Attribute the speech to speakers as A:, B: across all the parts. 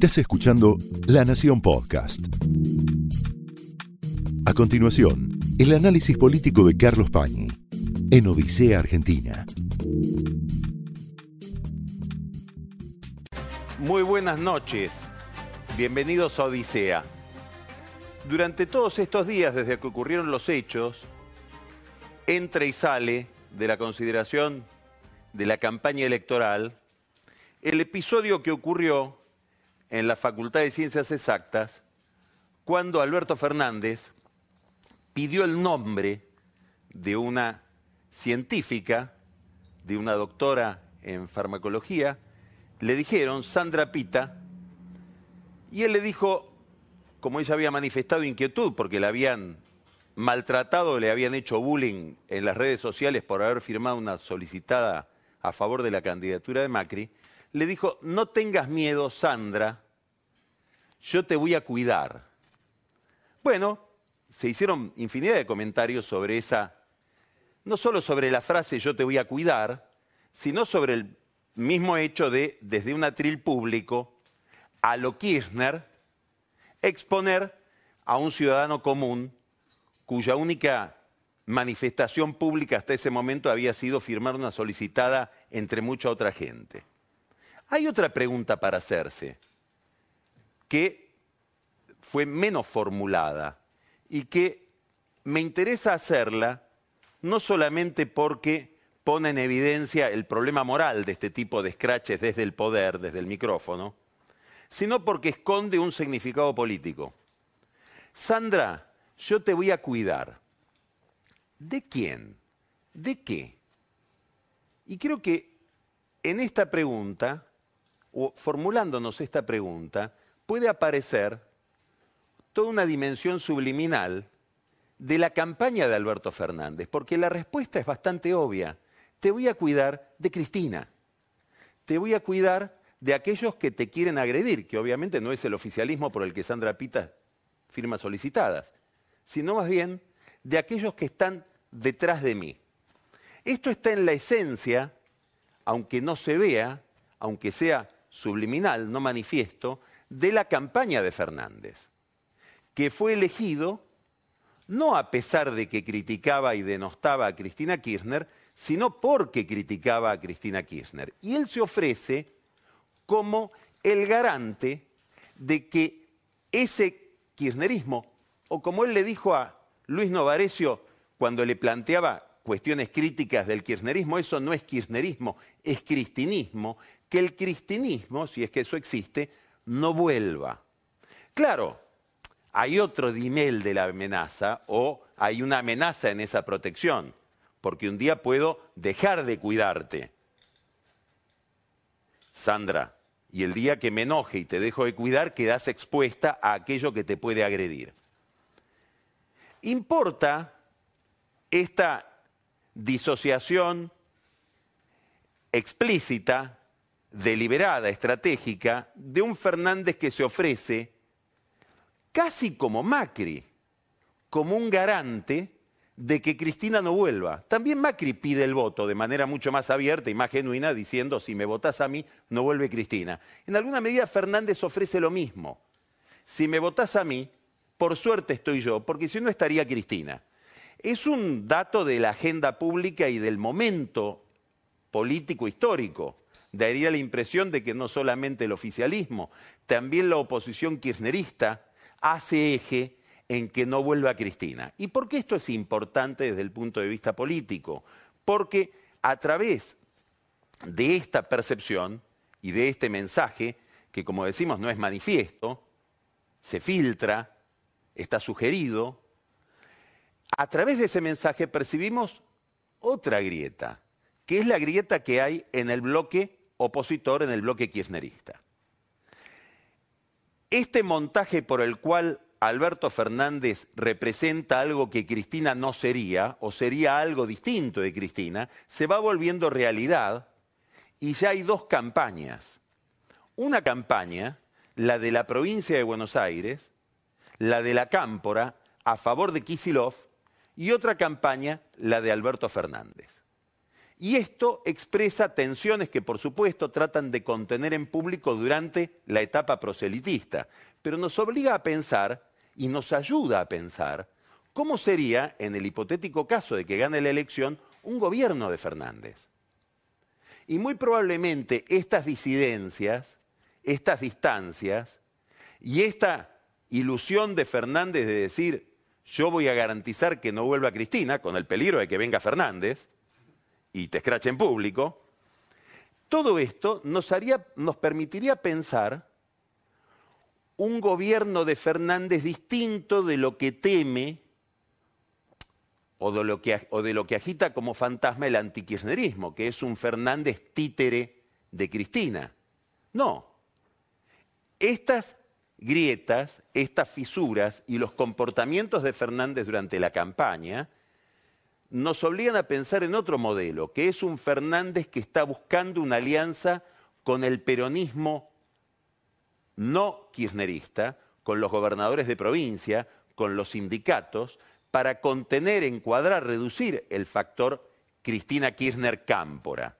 A: Estás escuchando La Nación Podcast. A continuación, el análisis político de Carlos Pañi en Odisea Argentina.
B: Muy buenas noches. Bienvenidos a Odisea. Durante todos estos días, desde que ocurrieron los hechos, entra y sale de la consideración de la campaña electoral el episodio que ocurrió en la Facultad de Ciencias Exactas cuando Alberto Fernández pidió el nombre de una científica, de una doctora en farmacología, le dijeron Sandra Pita, y él le dijo, como ella había manifestado inquietud porque la habían maltratado, le habían hecho bullying en las redes sociales por haber firmado una solicitada a favor de la candidatura de Macri, le dijo, no tengas miedo, Sandra, yo te voy a cuidar. Bueno, se hicieron infinidad de comentarios sobre esa, no solo sobre la frase yo te voy a cuidar, sino sobre el mismo hecho de, desde un atril público, a lo Kirchner, exponer a un ciudadano común cuya única manifestación pública hasta ese momento había sido firmar una solicitada entre mucha otra gente. Hay otra pregunta para hacerse, que fue menos formulada y que me interesa hacerla no solamente porque pone en evidencia el problema moral de este tipo de scratches desde el poder, desde el micrófono, sino porque esconde un significado político. Sandra, yo te voy a cuidar. ¿De quién? ¿De qué? Y creo que en esta pregunta, formulándonos esta pregunta, puede aparecer toda una dimensión subliminal de la campaña de Alberto Fernández, porque la respuesta es bastante obvia. Te voy a cuidar de Cristina. Te voy a cuidar de aquellos que te quieren agredir, que obviamente no es el oficialismo por el que Sandra Pita firma solicitadas, sino más bien de aquellos que están detrás de mí. Esto está en la esencia, aunque no se vea, aunque sea subliminal, no manifiesto, de la campaña de Fernández, que fue elegido no a pesar de que criticaba y denostaba a Cristina Kirchner, sino porque criticaba a Cristina Kirchner. Y él se ofrece como el garante de que ese kirchnerismo, o como él le dijo a Luis Novarecio cuando le planteaba cuestiones críticas del kirchnerismo, eso no es kirchnerismo, es cristinismo, que el cristinismo, si es que eso existe, no vuelva. Claro, hay otro dinel de la amenaza o hay una amenaza en esa protección, porque un día puedo dejar de cuidarte. Sandra, y el día que me enoje y te dejo de cuidar, quedas expuesta a aquello que te puede agredir. Importa esta disociación explícita deliberada, estratégica, de un Fernández que se ofrece casi como Macri, como un garante de que Cristina no vuelva. También Macri pide el voto de manera mucho más abierta y más genuina, diciendo, si me votás a mí, no vuelve Cristina. En alguna medida Fernández ofrece lo mismo. Si me votás a mí, por suerte estoy yo, porque si no estaría Cristina. Es un dato de la agenda pública y del momento político histórico daría la impresión de que no solamente el oficialismo, también la oposición kirchnerista hace eje en que no vuelva Cristina. ¿Y por qué esto es importante desde el punto de vista político? Porque a través de esta percepción y de este mensaje, que como decimos no es manifiesto, se filtra, está sugerido, a través de ese mensaje percibimos otra grieta, que es la grieta que hay en el bloque opositor en el bloque kirchnerista. Este montaje por el cual Alberto Fernández representa algo que Cristina no sería, o sería algo distinto de Cristina, se va volviendo realidad y ya hay dos campañas. Una campaña, la de la provincia de Buenos Aires, la de la Cámpora, a favor de Kisilov, y otra campaña, la de Alberto Fernández. Y esto expresa tensiones que, por supuesto, tratan de contener en público durante la etapa proselitista, pero nos obliga a pensar y nos ayuda a pensar cómo sería, en el hipotético caso de que gane la elección, un gobierno de Fernández. Y muy probablemente estas disidencias, estas distancias y esta ilusión de Fernández de decir, yo voy a garantizar que no vuelva Cristina, con el peligro de que venga Fernández, y te escrache en público, todo esto nos, haría, nos permitiría pensar un gobierno de Fernández distinto de lo que teme o de lo que, o de lo que agita como fantasma el antikirchnerismo, que es un Fernández títere de Cristina. No. Estas grietas, estas fisuras y los comportamientos de Fernández durante la campaña nos obligan a pensar en otro modelo, que es un Fernández que está buscando una alianza con el peronismo no kirchnerista, con los gobernadores de provincia, con los sindicatos, para contener, encuadrar, reducir el factor Cristina Kirchner Cámpora.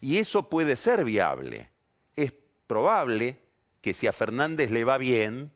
B: Y eso puede ser viable. Es probable que si a Fernández le va bien,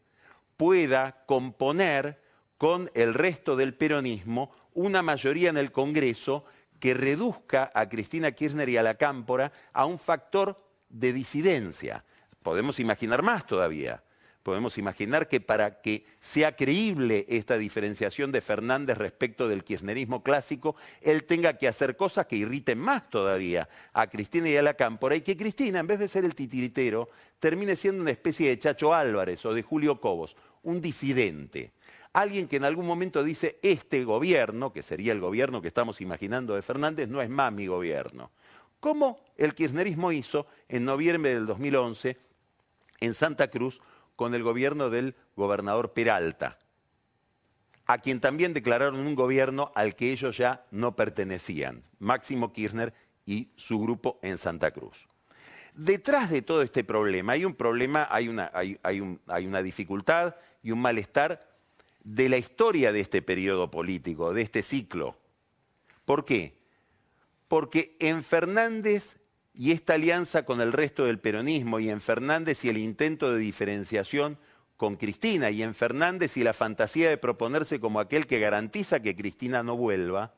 B: pueda componer con el resto del peronismo una mayoría en el Congreso que reduzca a Cristina Kirchner y a la Cámpora a un factor de disidencia. Podemos imaginar más todavía. Podemos imaginar que para que sea creíble esta diferenciación de Fernández respecto del kirchnerismo clásico, él tenga que hacer cosas que irriten más todavía a Cristina y a la Cámpora, y que Cristina, en vez de ser el titiritero, termine siendo una especie de Chacho Álvarez o de Julio Cobos, un disidente alguien que en algún momento dice, este gobierno, que sería el gobierno que estamos imaginando de Fernández, no es más mi gobierno. Como el kirchnerismo hizo en noviembre del 2011 en Santa Cruz con el gobierno del gobernador Peralta, a quien también declararon un gobierno al que ellos ya no pertenecían, Máximo Kirchner y su grupo en Santa Cruz. Detrás de todo este problema hay un problema, hay una, hay, hay una dificultad y un malestar de la historia de este periodo político, de este ciclo. ¿Por qué? Porque en Fernández y esta alianza con el resto del peronismo, y en Fernández y el intento de diferenciación con Cristina, y en Fernández y la fantasía de proponerse como aquel que garantiza que Cristina no vuelva,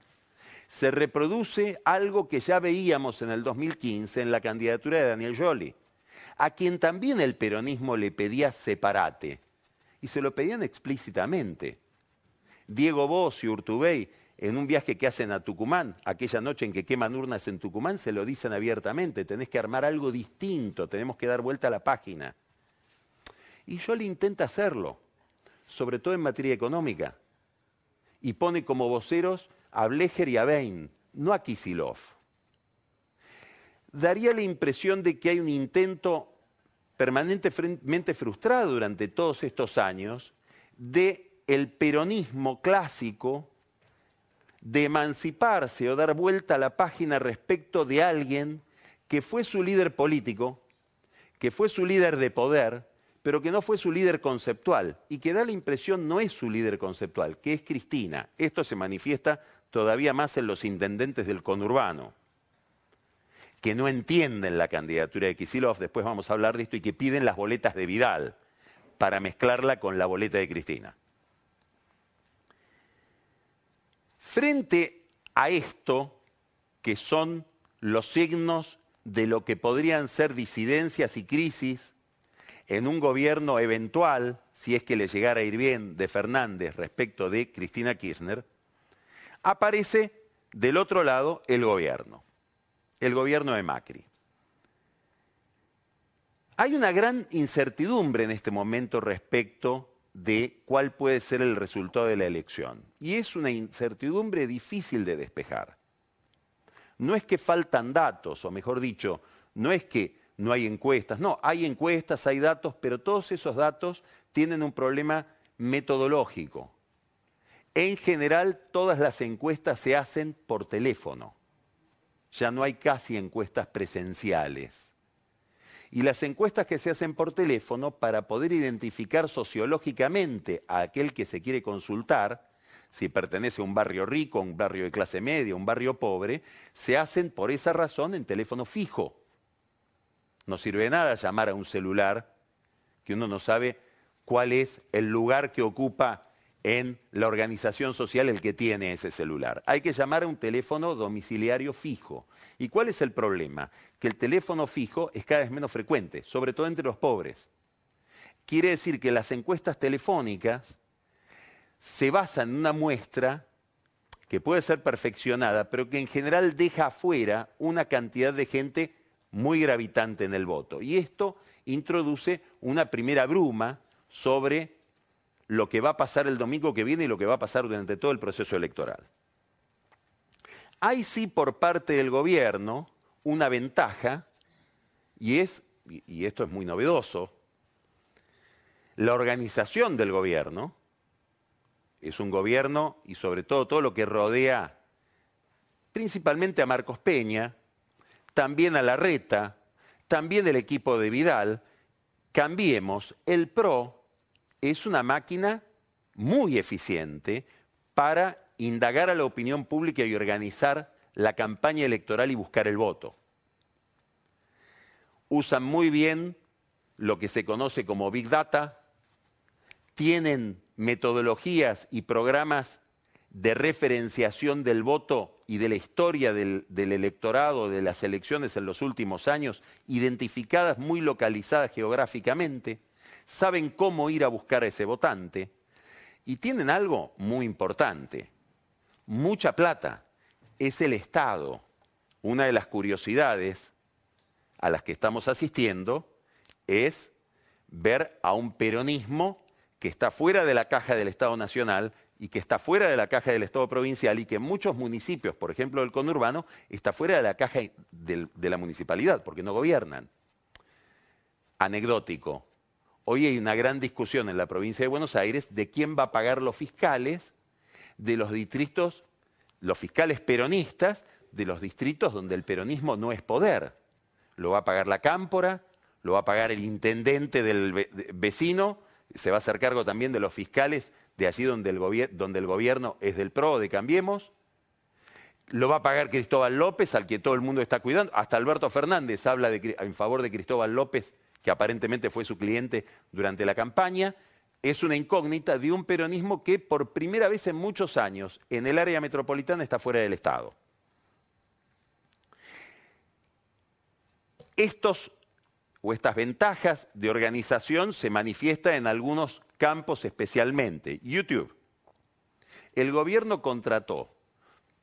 B: se reproduce algo que ya veíamos en el 2015 en la candidatura de Daniel Jolie, a quien también el peronismo le pedía separate y se lo pedían explícitamente. Diego Bosch y Urtubey, en un viaje que hacen a Tucumán, aquella noche en que queman urnas en Tucumán, se lo dicen abiertamente, tenés que armar algo distinto, tenemos que dar vuelta a la página. Y le intenta hacerlo, sobre todo en materia económica, y pone como voceros a Blecher y a Bain, no a Kisilov. Daría la impresión de que hay un intento permanentemente frustrado durante todos estos años de el peronismo clásico de emanciparse o dar vuelta a la página respecto de alguien que fue su líder político, que fue su líder de poder, pero que no fue su líder conceptual y que da la impresión no es su líder conceptual, que es Cristina. Esto se manifiesta todavía más en los intendentes del conurbano que no entienden la candidatura de Kisilov, después vamos a hablar de esto, y que piden las boletas de Vidal para mezclarla con la boleta de Cristina. Frente a esto, que son los signos de lo que podrían ser disidencias y crisis en un gobierno eventual, si es que le llegara a ir bien, de Fernández respecto de Cristina Kirchner, aparece del otro lado el gobierno el gobierno de Macri. Hay una gran incertidumbre en este momento respecto de cuál puede ser el resultado de la elección. Y es una incertidumbre difícil de despejar. No es que faltan datos, o mejor dicho, no es que no hay encuestas, no, hay encuestas, hay datos, pero todos esos datos tienen un problema metodológico. En general, todas las encuestas se hacen por teléfono ya no hay casi encuestas presenciales. Y las encuestas que se hacen por teléfono, para poder identificar sociológicamente a aquel que se quiere consultar, si pertenece a un barrio rico, a un barrio de clase media, a un barrio pobre, se hacen por esa razón en teléfono fijo. No sirve de nada llamar a un celular que uno no sabe cuál es el lugar que ocupa en la organización social el que tiene ese celular. Hay que llamar a un teléfono domiciliario fijo. ¿Y cuál es el problema? Que el teléfono fijo es cada vez menos frecuente, sobre todo entre los pobres. Quiere decir que las encuestas telefónicas se basan en una muestra que puede ser perfeccionada, pero que en general deja afuera una cantidad de gente muy gravitante en el voto. Y esto introduce una primera bruma sobre lo que va a pasar el domingo que viene y lo que va a pasar durante todo el proceso electoral. Hay sí por parte del gobierno una ventaja, y es, y esto es muy novedoso, la organización del gobierno, es un gobierno y sobre todo todo lo que rodea principalmente a Marcos Peña, también a Larreta, también el equipo de Vidal, cambiemos, el PRO es una máquina muy eficiente para indagar a la opinión pública y organizar la campaña electoral y buscar el voto. Usan muy bien lo que se conoce como Big Data, tienen metodologías y programas de referenciación del voto y de la historia del, electorado, de las elecciones en los últimos años, identificadas, muy localizadas geográficamente, saben cómo ir a buscar a ese votante y tienen algo muy importante, mucha plata, es el Estado. Una de las curiosidades a las que estamos asistiendo es ver a un peronismo que está fuera de la caja del Estado Nacional y que está fuera de la caja del Estado provincial y que en muchos municipios, por ejemplo el conurbano, está fuera de la caja de la municipalidad, porque no gobiernan. Anecdótico. Hoy hay una gran discusión en la provincia de Buenos Aires de quién va a pagar los fiscales de los distritos, los fiscales peronistas de los distritos donde el peronismo no es poder. Lo va a pagar la cámpora, lo va a pagar el intendente del vecino, se va a hacer cargo también de los fiscales de allí donde el, gobierno es del PRO, de Cambiemos. Lo va a pagar Cristóbal López, al que todo el mundo está cuidando. Hasta Alberto Fernández habla en favor de Cristóbal López, que aparentemente fue su cliente durante la campaña. Es una incógnita de un peronismo que por primera vez en muchos años en el área metropolitana está fuera del Estado. Estos o estas ventajas de organización se manifiestan en algunos campos especialmente. YouTube. El gobierno contrató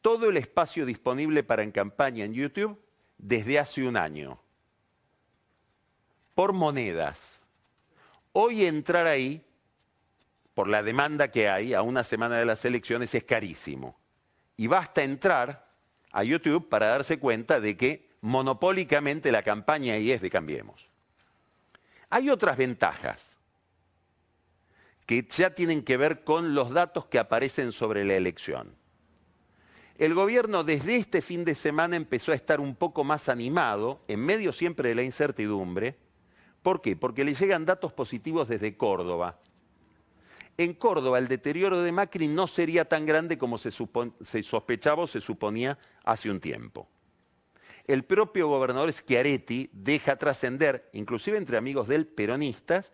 B: todo el espacio disponible para en campaña en YouTube desde hace un año, por monedas. Hoy entrar ahí, por la demanda que hay a una semana de las elecciones, es carísimo. Y basta entrar a YouTube para darse cuenta de que monopólicamente la campaña ahí es de Cambiemos. Hay otras ventajas que ya tienen que ver con los datos que aparecen sobre la elección. El gobierno desde este fin de semana empezó a estar un poco más animado, en medio siempre de la incertidumbre. ¿Por qué? Porque le llegan datos positivos desde Córdoba. En Córdoba el deterioro de Macri no sería tan grande como se, sospechaba o se suponía hace un tiempo el propio gobernador Schiaretti deja trascender, inclusive entre amigos del peronistas,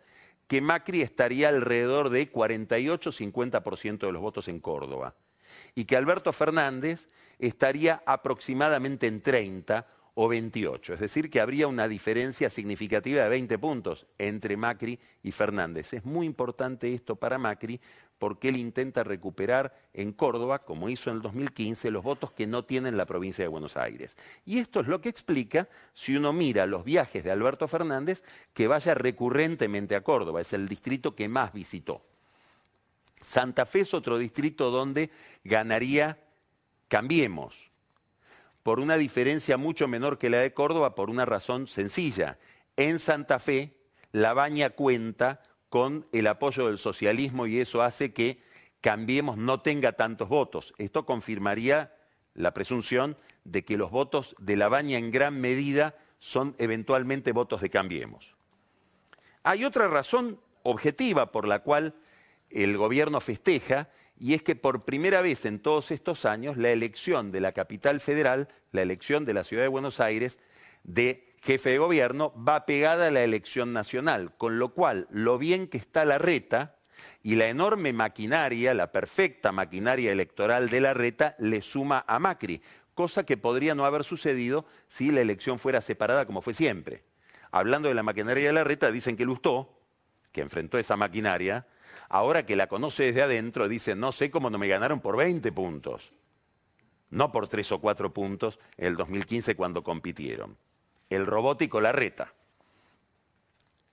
B: que Macri estaría alrededor de 48-50% de los votos en Córdoba y que Alberto Fernández estaría aproximadamente en 30 o 28, es decir, que habría una diferencia significativa de 20 puntos entre Macri y Fernández. Es muy importante esto para Macri porque él intenta recuperar en Córdoba, como hizo en el 2015, los votos que no tienen la provincia de Buenos Aires. Y esto es lo que explica, si uno mira los viajes de Alberto Fernández, que vaya recurrentemente a Córdoba, es el distrito que más visitó. Santa Fe es otro distrito donde ganaría Cambiemos, por una diferencia mucho menor que la de Córdoba, por una razón sencilla. En Santa Fe, la baña cuenta con el apoyo del socialismo y eso hace que Cambiemos no tenga tantos votos. Esto confirmaría la presunción de que los votos de la baña en gran medida son eventualmente votos de Cambiemos. Hay otra razón objetiva por la cual el gobierno festeja y es que por primera vez en todos estos años la elección de la capital federal, la elección de la ciudad de Buenos Aires de jefe de gobierno va pegada a la elección nacional, con lo cual lo bien que está la reta y la enorme maquinaria, la perfecta maquinaria electoral de la reta le suma a Macri, cosa que podría no haber sucedido si la elección fuera separada como fue siempre. Hablando de la maquinaria de la reta, dicen que Lustó, que enfrentó esa maquinaria, ahora que la conoce desde adentro, dice, no sé cómo no me ganaron por 20 puntos, no por 3 o 4 puntos en el 2015 cuando compitieron. El robótico la reta.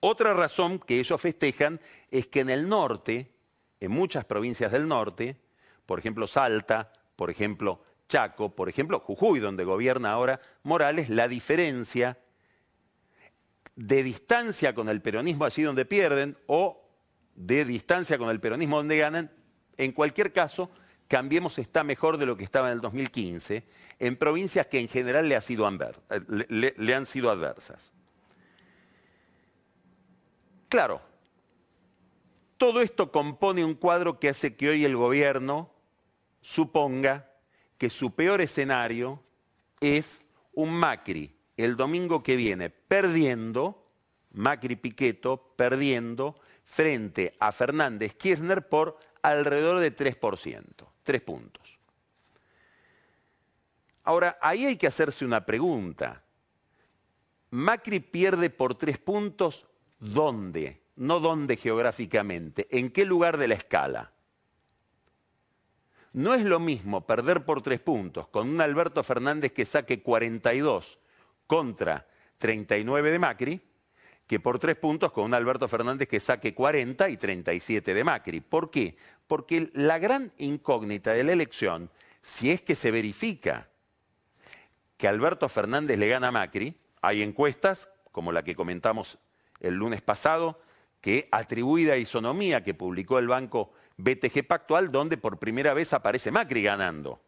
B: Otra razón que ellos festejan es que en el norte, en muchas provincias del norte, por ejemplo Salta, por ejemplo Chaco, por ejemplo Jujuy, donde gobierna ahora Morales, la diferencia de distancia con el peronismo allí donde pierden o de distancia con el peronismo donde ganan, en cualquier caso, Cambiemos está mejor de lo que estaba en el 2015, en provincias que en general le, le han sido adversas. Claro, todo esto compone un cuadro que hace que hoy el gobierno suponga que su peor escenario es un Macri el domingo que viene perdiendo, Macri Piqueto perdiendo frente a Fernández Kirchner por alrededor de 3%, 3 puntos. Ahora, ahí hay que hacerse una pregunta. Macri pierde por 3 puntos, ¿dónde? No dónde geográficamente, ¿en qué lugar de la escala? No es lo mismo perder por 3 puntos con un Alberto Fernández que saque 42 contra 39 de Macri, que por tres puntos con un Alberto Fernández que saque 40 y 37 de Macri. ¿Por qué? Porque la gran incógnita de la elección, si es que se verifica que Alberto Fernández le gana a Macri, hay encuestas, como la que comentamos el lunes pasado, que atribuida a isonomía que publicó el banco BTG Pactual, donde por primera vez aparece Macri ganando.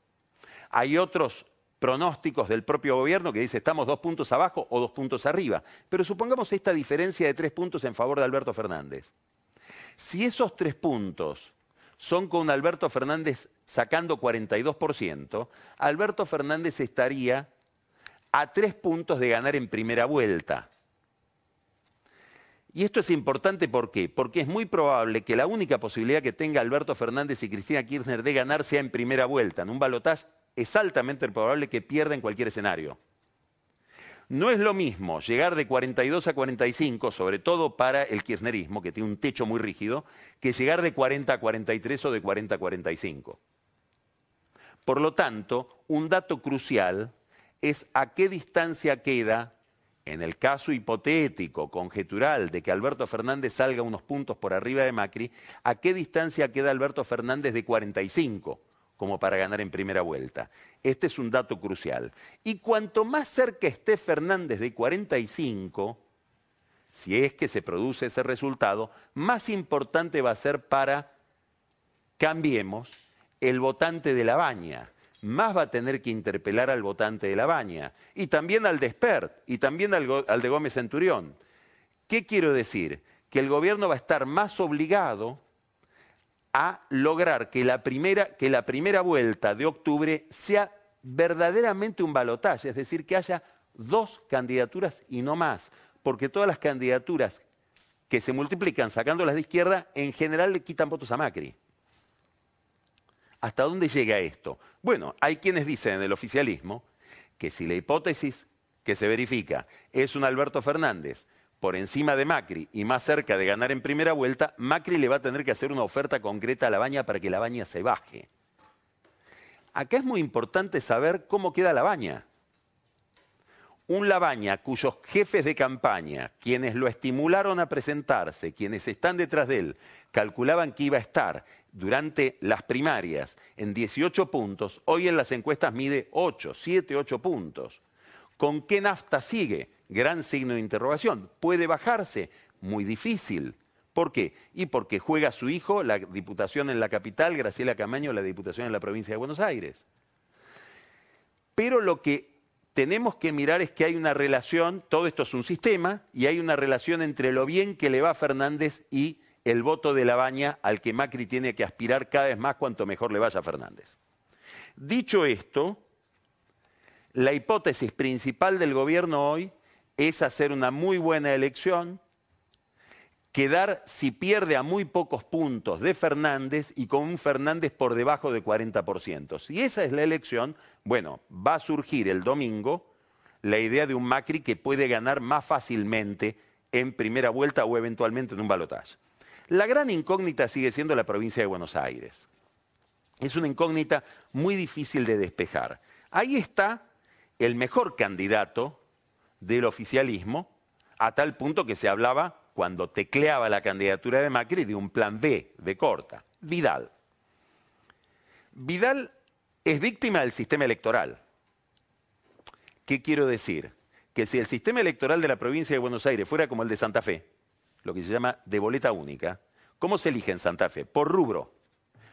B: Hay otros pronósticos del propio gobierno que dice estamos dos puntos abajo o dos puntos arriba. Pero supongamos esta diferencia de tres puntos en favor de Alberto Fernández. Si esos tres puntos son con Alberto Fernández sacando 42%, Alberto Fernández estaría a tres puntos de ganar en primera vuelta. Y esto es importante ¿por qué? Porque es muy probable que la única posibilidad que tenga Alberto Fernández y Cristina Kirchner de ganar sea en primera vuelta, en un balotaje es altamente probable que pierda en cualquier escenario. No es lo mismo llegar de 42 a 45, sobre todo para el kirchnerismo, que tiene un techo muy rígido, que llegar de 40 a 43 o de 40 a 45. Por lo tanto, un dato crucial es a qué distancia queda, en el caso hipotético, conjetural, de que Alberto Fernández salga unos puntos por arriba de Macri, a qué distancia queda Alberto Fernández de 45 como para ganar en primera vuelta. Este es un dato crucial. Y cuanto más cerca esté Fernández de 45, si es que se produce ese resultado, más importante va a ser para, cambiemos, el votante de la baña. Más va a tener que interpelar al votante de la baña. Y también al de Spert, y también al de Gómez Centurión. ¿Qué quiero decir? Que el gobierno va a estar más obligado a lograr que la primera, que la primera vuelta de octubre sea verdaderamente un balotaje, es decir, que haya dos candidaturas y no más, porque todas las candidaturas que se multiplican sacándolas de izquierda, en general le quitan votos a Macri. ¿Hasta dónde llega esto? Bueno, hay quienes dicen en el oficialismo que si la hipótesis que se verifica es un Alberto Fernández por encima de Macri y más cerca de ganar en primera vuelta, Macri le va a tener que hacer una oferta concreta a la baña para que la baña se baje. Acá es muy importante saber cómo queda la baña. Un Labaña cuyos jefes de campaña, quienes lo estimularon a presentarse, quienes están detrás de él, calculaban que iba a estar durante las primarias en 18 puntos, hoy en las encuestas mide 8, 7, 8 puntos. ¿Con qué nafta sigue? Gran signo de interrogación. ¿Puede bajarse? Muy difícil. ¿Por qué? Y porque juega su hijo la diputación en la capital, Graciela Camaño la diputación en la provincia de Buenos Aires. Pero lo que tenemos que mirar es que hay una relación, todo esto es un sistema, y hay una relación entre lo bien que le va a Fernández y el voto de la baña al que Macri tiene que aspirar cada vez más cuanto mejor le vaya a Fernández. Dicho esto, la hipótesis principal del gobierno hoy es hacer una muy buena elección, quedar si pierde a muy pocos puntos de Fernández y con un Fernández por debajo de 40%. Si esa es la elección, bueno, va a surgir el domingo la idea de un Macri que puede ganar más fácilmente en primera vuelta o eventualmente en un balotaje. La gran incógnita sigue siendo la provincia de Buenos Aires. Es una incógnita muy difícil de despejar. Ahí está el mejor candidato del oficialismo, a tal punto que se hablaba cuando tecleaba la candidatura de Macri de un plan B de corta, Vidal. Vidal es víctima del sistema electoral. ¿Qué quiero decir? Que si el sistema electoral de la provincia de Buenos Aires fuera como el de Santa Fe, lo que se llama de boleta única, ¿cómo se elige en Santa Fe? Por rubro.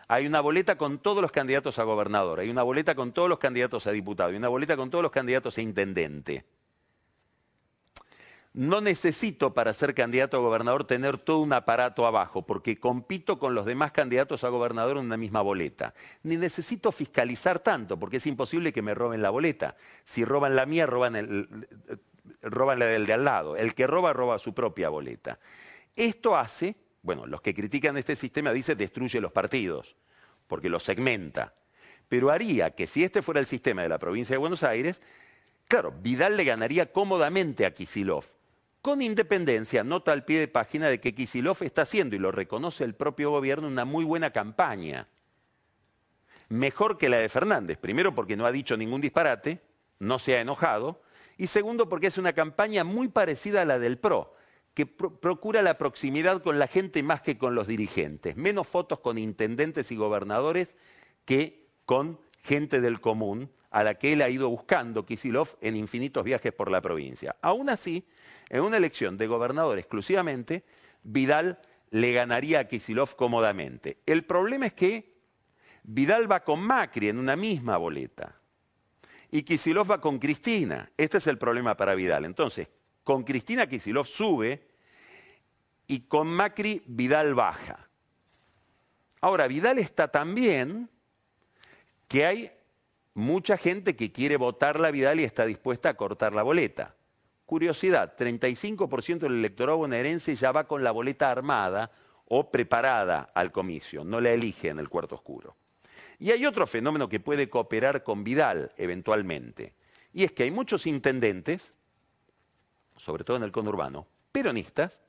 B: Hay una boleta con todos los candidatos a gobernador, hay una boleta con todos los candidatos a diputado, hay una boleta con todos los candidatos a intendente no necesito para ser candidato a gobernador tener todo un aparato abajo, porque compito con los demás candidatos a gobernador en una misma boleta. Ni necesito fiscalizar tanto, porque es imposible que me roben la boleta. Si roban la mía, roban, roban la del de al lado. El que roba, roba su propia boleta. Esto hace, bueno, los que critican este sistema dicen destruye los partidos, porque los segmenta. Pero haría que si este fuera el sistema de la provincia de Buenos Aires, claro, Vidal le ganaría cómodamente a Kisilov con independencia, nota al pie de página de que Kisilov está haciendo, y lo reconoce el propio gobierno, una muy buena campaña. Mejor que la de Fernández. Primero porque no ha dicho ningún disparate, no se ha enojado. Y segundo porque es una campaña muy parecida a la del PRO, que procura la proximidad con la gente más que con los dirigentes. Menos fotos con intendentes y gobernadores que con gente del común a la que él ha ido buscando Kisilov en infinitos viajes por la provincia. Aún así, en una elección de gobernador exclusivamente, Vidal le ganaría a Kisilov cómodamente. El problema es que Vidal va con Macri en una misma boleta y Kisilov va con Cristina. Este es el problema para Vidal. Entonces, con Cristina Kisilov sube y con Macri Vidal baja. Ahora, Vidal está también que hay mucha gente que quiere votar la Vidal y está dispuesta a cortar la boleta. Curiosidad, 35% del electorado bonaerense ya va con la boleta armada o preparada al comicio, no la elige en el cuarto oscuro. Y hay otro fenómeno que puede cooperar con Vidal eventualmente, y es que hay muchos intendentes, sobre todo en el conurbano, peronistas,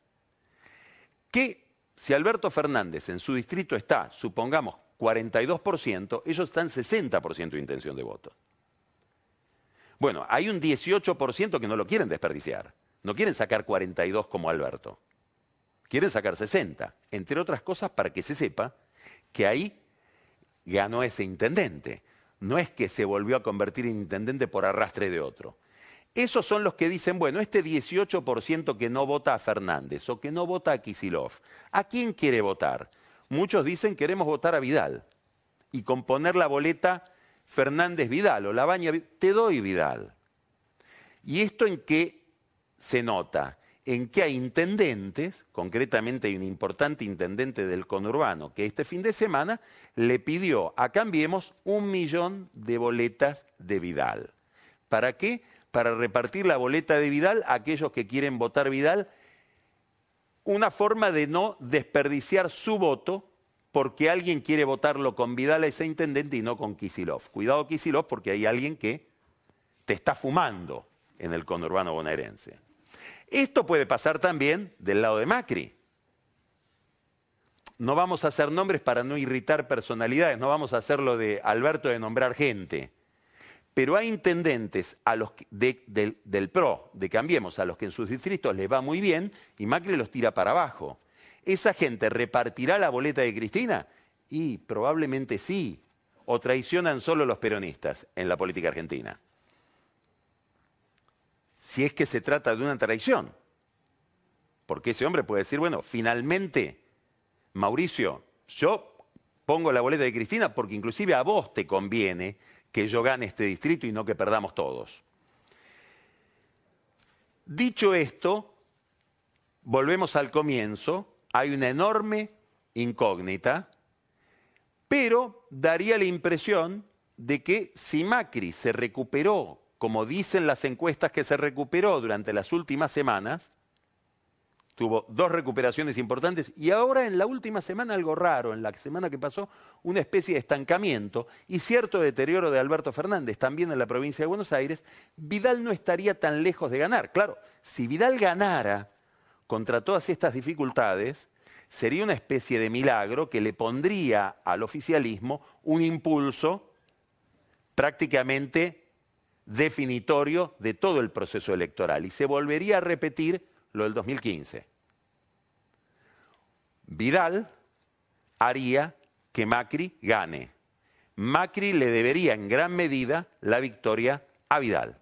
B: que si Alberto Fernández en su distrito está, supongamos, 42%, ellos están 60% de intención de voto. Bueno, hay un 18% que no lo quieren desperdiciar. No quieren sacar 42 como Alberto. Quieren sacar 60. Entre otras cosas, para que se sepa que ahí ganó ese intendente. No es que se volvió a convertir en intendente por arrastre de otro. Esos son los que dicen, bueno, este 18% que no vota a Fernández o que no vota a Kisilov, ¿a quién quiere votar? Muchos dicen queremos votar a Vidal y componer la boleta Fernández Vidal o Labaña, te doy Vidal. ¿Y esto en qué se nota? En que hay intendentes, concretamente hay un importante intendente del conurbano que este fin de semana le pidió a Cambiemos un millón de boletas de Vidal. ¿Para qué? Para repartir la boleta de Vidal a aquellos que quieren votar Vidal. Una forma de no desperdiciar su voto porque alguien quiere votarlo con Vidal a ese intendente y no con Kisilov. Cuidado Kisilov porque hay alguien que te está fumando en el conurbano bonaerense. Esto puede pasar también del lado de Macri. No vamos a hacer nombres para no irritar personalidades, no vamos a hacerlo de Alberto de nombrar gente. Pero hay intendentes del PRO, de Cambiemos, a los que en sus distritos les va muy bien y Macri los tira para abajo. ¿Esa gente repartirá la boleta de Cristina? Y probablemente sí. ¿O traicionan solo los peronistas en la política argentina? Si es que se trata de una traición. Porque ese hombre puede decir, bueno, finalmente, Mauricio, yo pongo la boleta de Cristina porque inclusive a vos te conviene que yo gane este distrito y no que perdamos todos. Dicho esto, volvemos al comienzo hay una enorme incógnita, pero daría la impresión de que si Macri se recuperó, como dicen las encuestas que se recuperó durante las últimas semanas, tuvo dos recuperaciones importantes y ahora en la última semana algo raro, en la semana que pasó una especie de estancamiento y cierto deterioro de Alberto Fernández también en la provincia de Buenos Aires, Vidal no estaría tan lejos de ganar. Claro, si Vidal ganara contra todas estas dificultades, sería una especie de milagro que le pondría al oficialismo un impulso prácticamente definitorio de todo el proceso electoral y se volvería a repetir lo del 2015. Vidal haría que Macri gane. Macri le debería en gran medida la victoria a Vidal.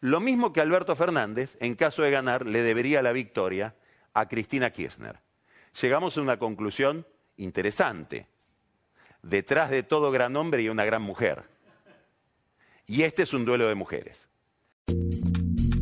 B: Lo mismo que Alberto Fernández, en caso de ganar, le debería la victoria a Cristina Kirchner. Llegamos a una conclusión interesante. Detrás de todo gran hombre y una gran mujer. Y este es un duelo de mujeres.